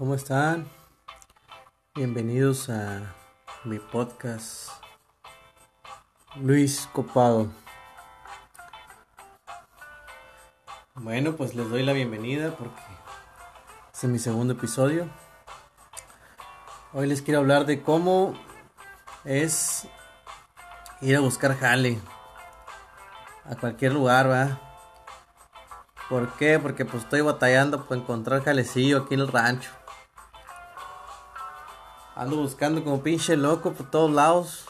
¿Cómo están? Bienvenidos a mi podcast Luis Copado. Bueno, pues les doy la bienvenida porque es mi segundo episodio. Hoy les quiero hablar de cómo es ir a buscar jale a cualquier lugar, ¿va? ¿Por qué? Porque pues estoy batallando por encontrar jalecillo aquí en el rancho. Ando buscando como pinche loco por todos lados.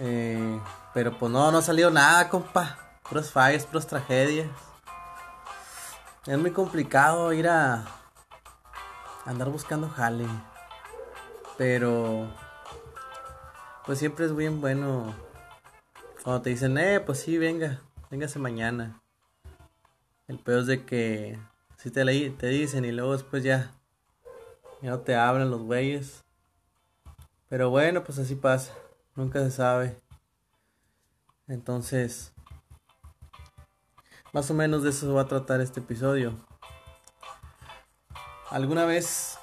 Eh, pero pues no, no ha salido nada, compa. Puras fallas, puras tragedias. Es muy complicado ir a andar buscando jale. Pero pues siempre es bien bueno cuando te dicen, eh, pues sí, venga, véngase mañana. El peor es de que si te, te dicen y luego después ya, ya no te hablan los güeyes. Pero bueno, pues así pasa. Nunca se sabe. Entonces, más o menos de eso va a tratar este episodio. Alguna vez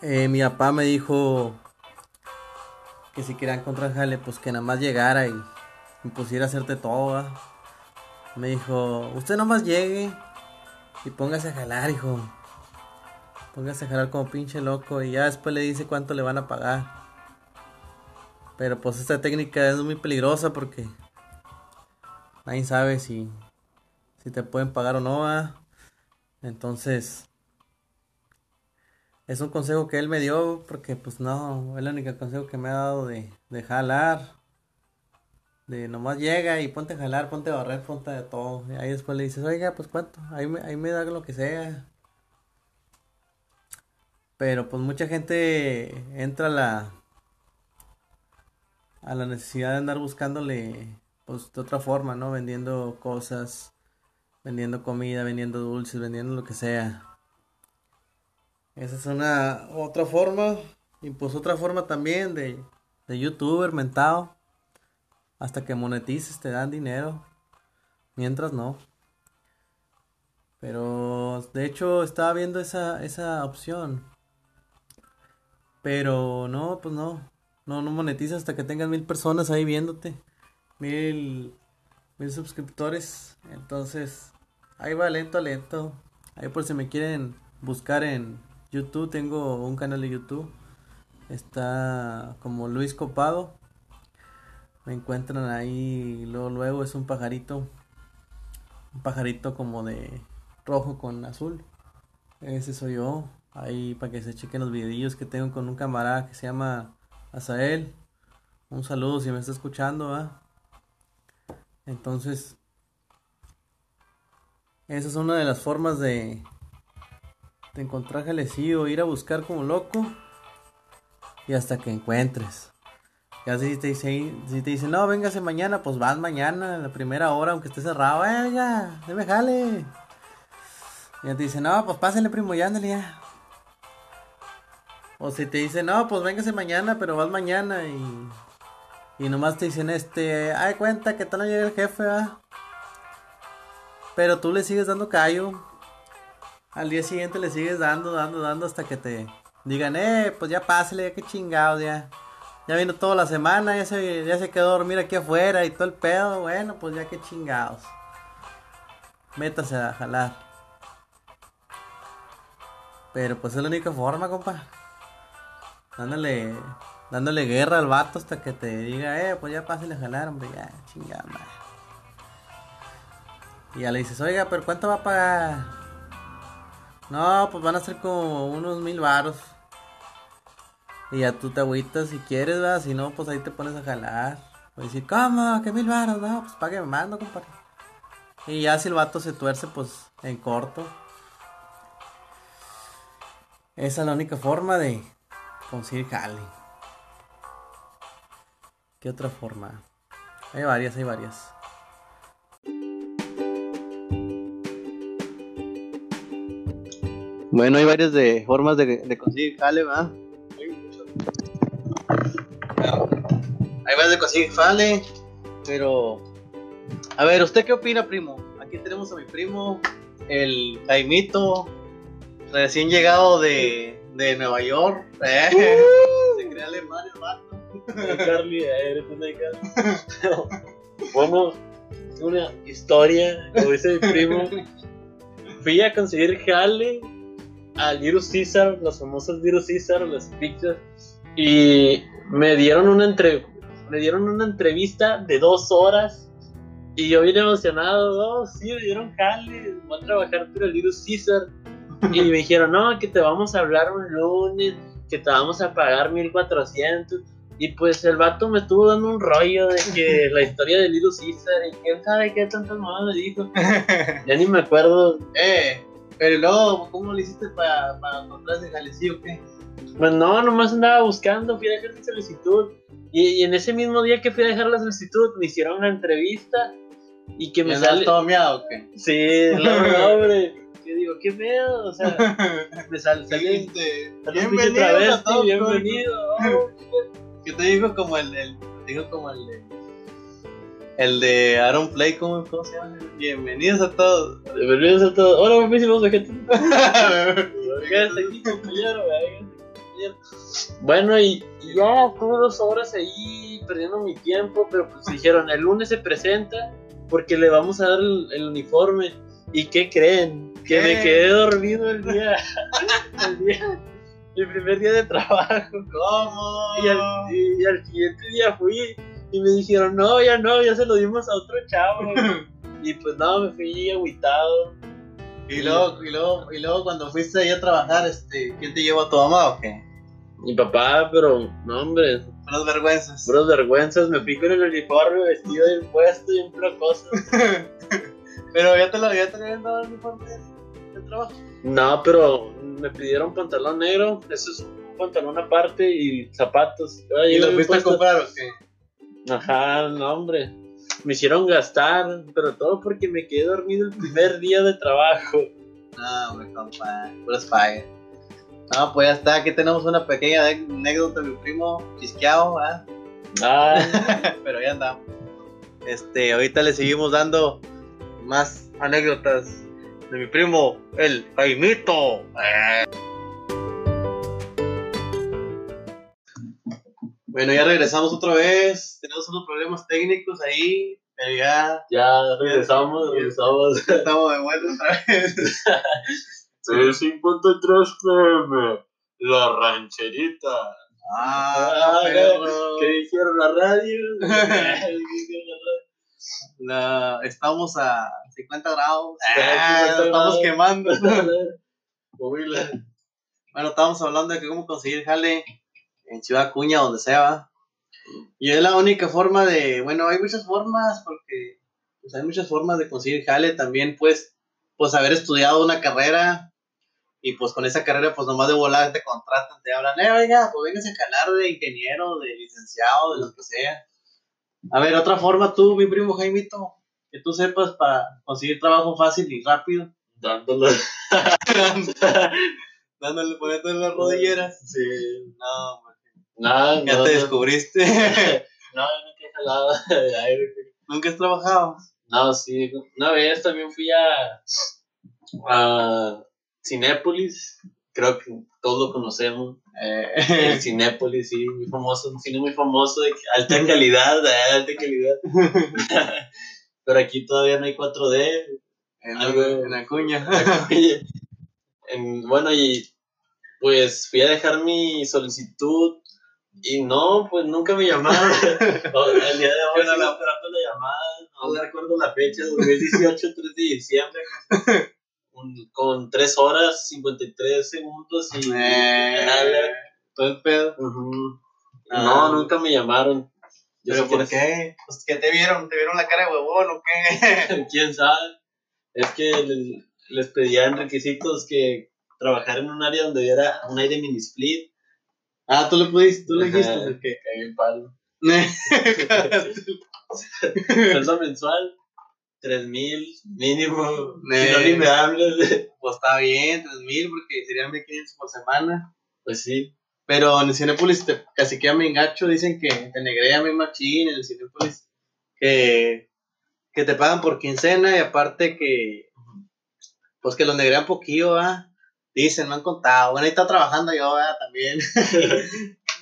eh, mi papá me dijo que si quería encontrar jale, pues que nada más llegara y pusiera a hacerte todo. Me dijo, usted nomás llegue y póngase a jalar, hijo. Póngase a jalar como pinche loco y ya después le dice cuánto le van a pagar. Pero pues esta técnica es muy peligrosa porque nadie sabe si, si te pueden pagar o no. Entonces, es un consejo que él me dio porque pues no, es el único consejo que me ha dado de, de jalar de nomás llega y ponte a jalar, ponte a barrer, ponte de todo. Y ahí después le dices, oiga, pues cuánto, ahí me, ahí me da lo que sea. Pero pues mucha gente entra a la, a la necesidad de andar buscándole, pues de otra forma, ¿no? Vendiendo cosas, vendiendo comida, vendiendo dulces, vendiendo lo que sea. Esa es una otra forma. Y pues otra forma también de, de youtuber mentado. Hasta que monetices te dan dinero. Mientras no. Pero de hecho estaba viendo esa, esa opción. Pero no, pues no. No, no monetizas hasta que tengas mil personas ahí viéndote. Mil, mil suscriptores. Entonces, ahí va lento, lento. Ahí por si me quieren buscar en YouTube, tengo un canal de YouTube. Está como Luis Copado me encuentran ahí luego luego es un pajarito un pajarito como de rojo con azul ese soy yo ahí para que se chequen los videillos que tengo con un camarada que se llama Azael un saludo si me está escuchando entonces esa es una de las formas de de encontrar jalecillo ir a buscar como loco y hasta que encuentres ya si te dice, si te dice, no, véngase mañana, pues vas mañana, a la primera hora, aunque esté cerrado, venga, déme jale. Ya te dice, no, pues pásale primo, ya ándale ya. O si te dice, no, pues véngase mañana, pero vas mañana y. Y nomás te dicen, este, ay cuenta que tal no llega el jefe, ¿va? Pero tú le sigues dando callo. Al día siguiente le sigues dando, dando, dando hasta que te digan, eh, pues ya pásale, ya que chingados, ya. Ya vino toda la semana, ya se, ya se quedó a dormir aquí afuera y todo el pedo. Bueno, pues ya que chingados. Métase a jalar. Pero pues es la única forma, compa. Dándole, dándole guerra al vato hasta que te diga, eh, pues ya pásale a jalar, hombre, ya, chingada Y ya le dices, oiga, pero ¿cuánto va a pagar? No, pues van a ser como unos mil varos. Y ya tú te agüitas si quieres, ¿verdad? Si no, pues ahí te pones a jalar. O decir, ¿cómo? ¿Qué mil baros? No, pues pague mando, compadre. Y ya si el vato se tuerce, pues en corto. Esa es la única forma de conseguir jale. ¿Qué otra forma? Hay varias, hay varias. Bueno, hay varias de formas de, conseguir jale, ¿verdad? Hay más de conseguir Fale, pero. A ver, ¿usted qué opina, primo? Aquí tenemos a mi primo, el Jaimito. recién llegado de, de Nueva York. ¿eh? Uh. Se crea alemán el vato. Carly, eres una Carly. bueno, una historia, como dice mi primo. Fui a conseguir jale a Little Caesar, las famosas Little Caesar, las pictures, y me dieron una entre, me dieron una entrevista de dos horas y yo vine emocionado, oh, sí, me dieron jale, voy a trabajar para Little Caesar. Y me dijeron, no, que te vamos a hablar un lunes, que te vamos a pagar 1400. Y pues el vato me estuvo dando un rollo de que la historia de Little Caesar y quién sabe qué tantas mamadas me dijo. ya ni me acuerdo. Eh, pero luego, ¿cómo lo hiciste para, para encontrar ese jalecillo o qué? Pues no, nomás andaba buscando, fui a dejar mi solicitud. Y, y, en ese mismo día que fui a dejar la solicitud, me hicieron una entrevista y que me sale... todo miado o qué? Sí, no, hombre. ¿Qué pedo? O sea, me sale, bienvenido a todos. Bienvenido. ¿Qué te dijo como el, el, te dijo como el de... El de Aaron Play, ¿cómo, ¿cómo, se llama? Bienvenidos a todos. Bienvenidos a todos. Hola, guapísimos gente. aquí, compañero. Bueno, y, y, ya estuve dos horas ahí perdiendo mi tiempo, pero pues dijeron, el lunes se presenta porque le vamos a dar el, uniforme. ¿Y qué creen? Que me quedé dormido el día, el día, el primer día de trabajo. ¿Cómo? Y al, y, al siguiente día fui y me dijeron, no, ya no, ya se lo dimos a otro chavo. y pues no, me fui agüitado. Y luego, y luego, y luego cuando fuiste ahí a trabajar, este, ¿quién te llevó a tu mamá o qué? Mi papá, pero no hombre, Puras vergüenzas. Puras vergüenzas, me pico en el uniforme, vestido de impuesto y un cosas. pero ya te lo, ya te habían dado el uniforme trabajo. No, pero me pidieron pantalón negro, eso es un pantalón aparte y zapatos. ¿Y lo fuiste a comprar o qué? Ajá, no hombre. Me hicieron gastar, pero todo porque me quedé dormido el primer día de trabajo. No, hombre, compa, puras fallas. No, pues ya está, aquí tenemos una pequeña anécdota de mi primo chisqueado, ¿ah? Pero ya andamos. Este, ahorita le seguimos dando más anécdotas de mi primo, el Jaimito. Bueno, ya regresamos otra vez. Tenemos unos problemas técnicos ahí, pero ya. Ya regresamos, regresamos. Estamos de vuelta otra vez. 53 PM, la rancherita. Ah, ¿qué dijeron la radio? la, estamos a 50 grados. Ah, estamos quemando. bueno, estábamos hablando de que cómo conseguir jale en Ciudad Cuña, donde sea. Y es la única forma de, bueno, hay muchas formas, porque pues, hay muchas formas de conseguir jale. También, pues, pues haber estudiado una carrera y pues con esa carrera, pues nomás de volar te contratan, te hablan, eh, oiga, pues vengas a calar de ingeniero, de licenciado, de lo que sea. A ver, otra forma tú, mi primo Jaimito, que tú sepas para conseguir trabajo fácil y rápido. Dándole. Dándole, poniendo en las rodilleras. Sí. No, Nada, ya te descubriste. no, nunca he jalado de aire. ¿Nunca has trabajado? No, sí. Una vez también fui a, a Cinépolis, creo que todos lo conocemos. Eh, Cinépolis, sí, muy famoso, un cine muy famoso, de alta calidad, de alta calidad. Pero aquí todavía no hay 4D. En, algo, en Acuña. En, bueno, y pues fui a dejar mi solicitud y no, pues nunca me llamaron. El día de hoy no esperando la llamada, no recuerdo la fecha, 2018, 3 de diciembre con 3 horas 53 segundos y eh, todo el pedo. Ah. no, nunca me llamaron. ¿Pero por qué? Pues, ¿Qué te vieron? ¿Te vieron la cara de huevón o qué? ¿Quién sabe? Es que les, les pedían requisitos que trabajar en un área donde hubiera un aire mini split. Ah, tú le pudiste, tú le dijiste que caí el palo. Sueldo mensual. 3000 mínimo. si no, ni me hables. Pues está bien, 3000 porque serían 1500 por semana. Pues sí. Pero en el Cinepolis te casi queda mi engacho. Dicen que te negrea mi machín en el Cinepolis. Que, que te pagan por quincena y aparte que. Pues que lo negrean poquillo, ¿ah? Dicen, me han contado. Bueno, ahí está trabajando yo también.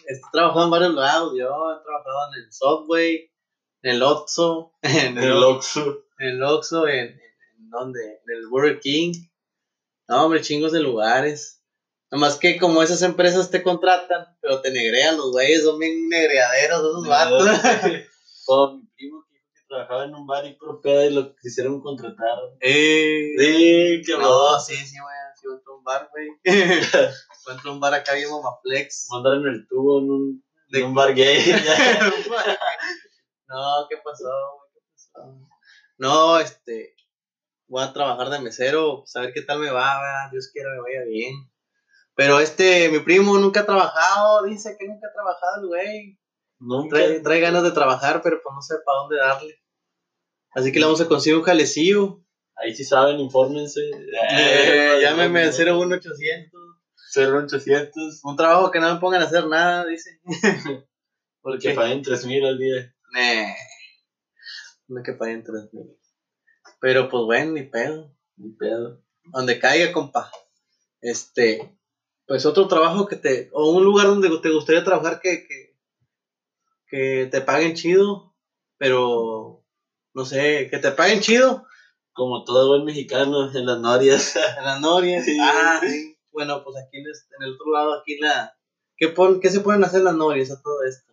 Estoy trabajando en varios lados. Yo he trabajado en el Subway, en el Oxxo, en El Oxxo. En el Oxxo, en, en, en donde, en el Burger King. No, hombre, chingos de lugares. Nomás que como esas empresas te contratan, pero te negrean los güeyes, son bien negreaderos esos vatos. Con mi primo que dijo que trabajaba en un bar y por peda y lo quisieron contratar. eh, Sí, qué no, sí, sí, güey, sí, entró a un bar, güey. Entró a un bar acá bien mamaflex. Mandaron el tubo en un, en un bar gay. no, ¿qué pasó, güey? ¿Qué pasó? No, este, voy a trabajar de mesero, pues, a ver qué tal me va, ¿verdad? Dios quiera me vaya bien. Pero este, mi primo nunca ha trabajado, dice que nunca ha trabajado el güey. Nunca. Trae, trae ganas de trabajar, pero pues no sé para dónde darle. Así que le vamos a conseguir un jalecillo. Ahí sí saben, infórmense. Eh, llámeme al 01800. 0800. Un trabajo que no me pongan a hacer nada, dice. Porque paguen 3000 al día. Nah. No que paguen tres mil. Pero pues bueno, ni pedo. Ni pedo. Donde caiga, compa. Este, pues otro trabajo que te, o un lugar donde te gustaría trabajar que, que, que te paguen chido, pero, no sé, que te paguen chido. Como todo buen mexicano en las norias. En las norias. Sí. Ah, sí. Bueno, pues aquí en, en el otro lado, aquí la, ¿qué, pon, ¿qué se pueden hacer las norias a todo esto?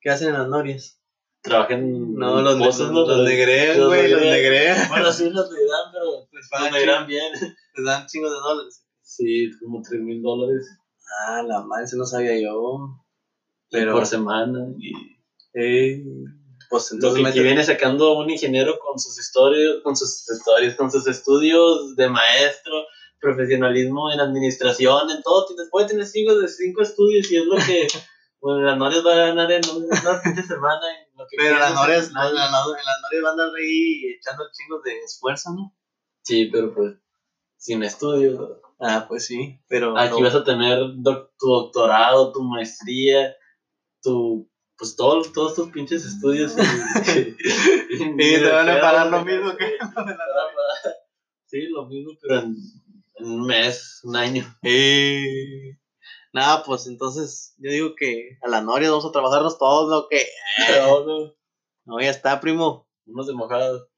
¿Qué hacen en las norias? Trabajan No, los, pozos, los, los negrean, los güey, los negrean. negrean. Bueno, sí los negran, pero Les los negran bien. les dan chingos de dólares. Sí, como 3 mil dólares Ah, la madre, eso no sabía yo. pero por semana. Y eh, pues lo entonces que aquí mete- viene sacando un ingeniero con sus historias, con sus historias, con sus estudios de maestro, profesionalismo en administración, en todo. Tienes, puede tener cinco, de cinco estudios y es lo que bueno, las norias va a ganar en un- una pinche semana. lo que Pero las en las, norias van a andar ahí echando chingos de esfuerzo, ¿no? Sí, pero pues sin estudio. Ah, pues sí, pero... Aquí no. vas a tener doc- tu doctorado, tu maestría, tu pues todo- todos tus pinches estudios. Y, Y te van a pagar lo mismo que... Sí, lo mismo, pero en, en un mes, un año. Eh, Nada, pues entonces yo digo que a las norias vamos a trabajarnos todos, lo que... No, ya está, primo. unos de mojados.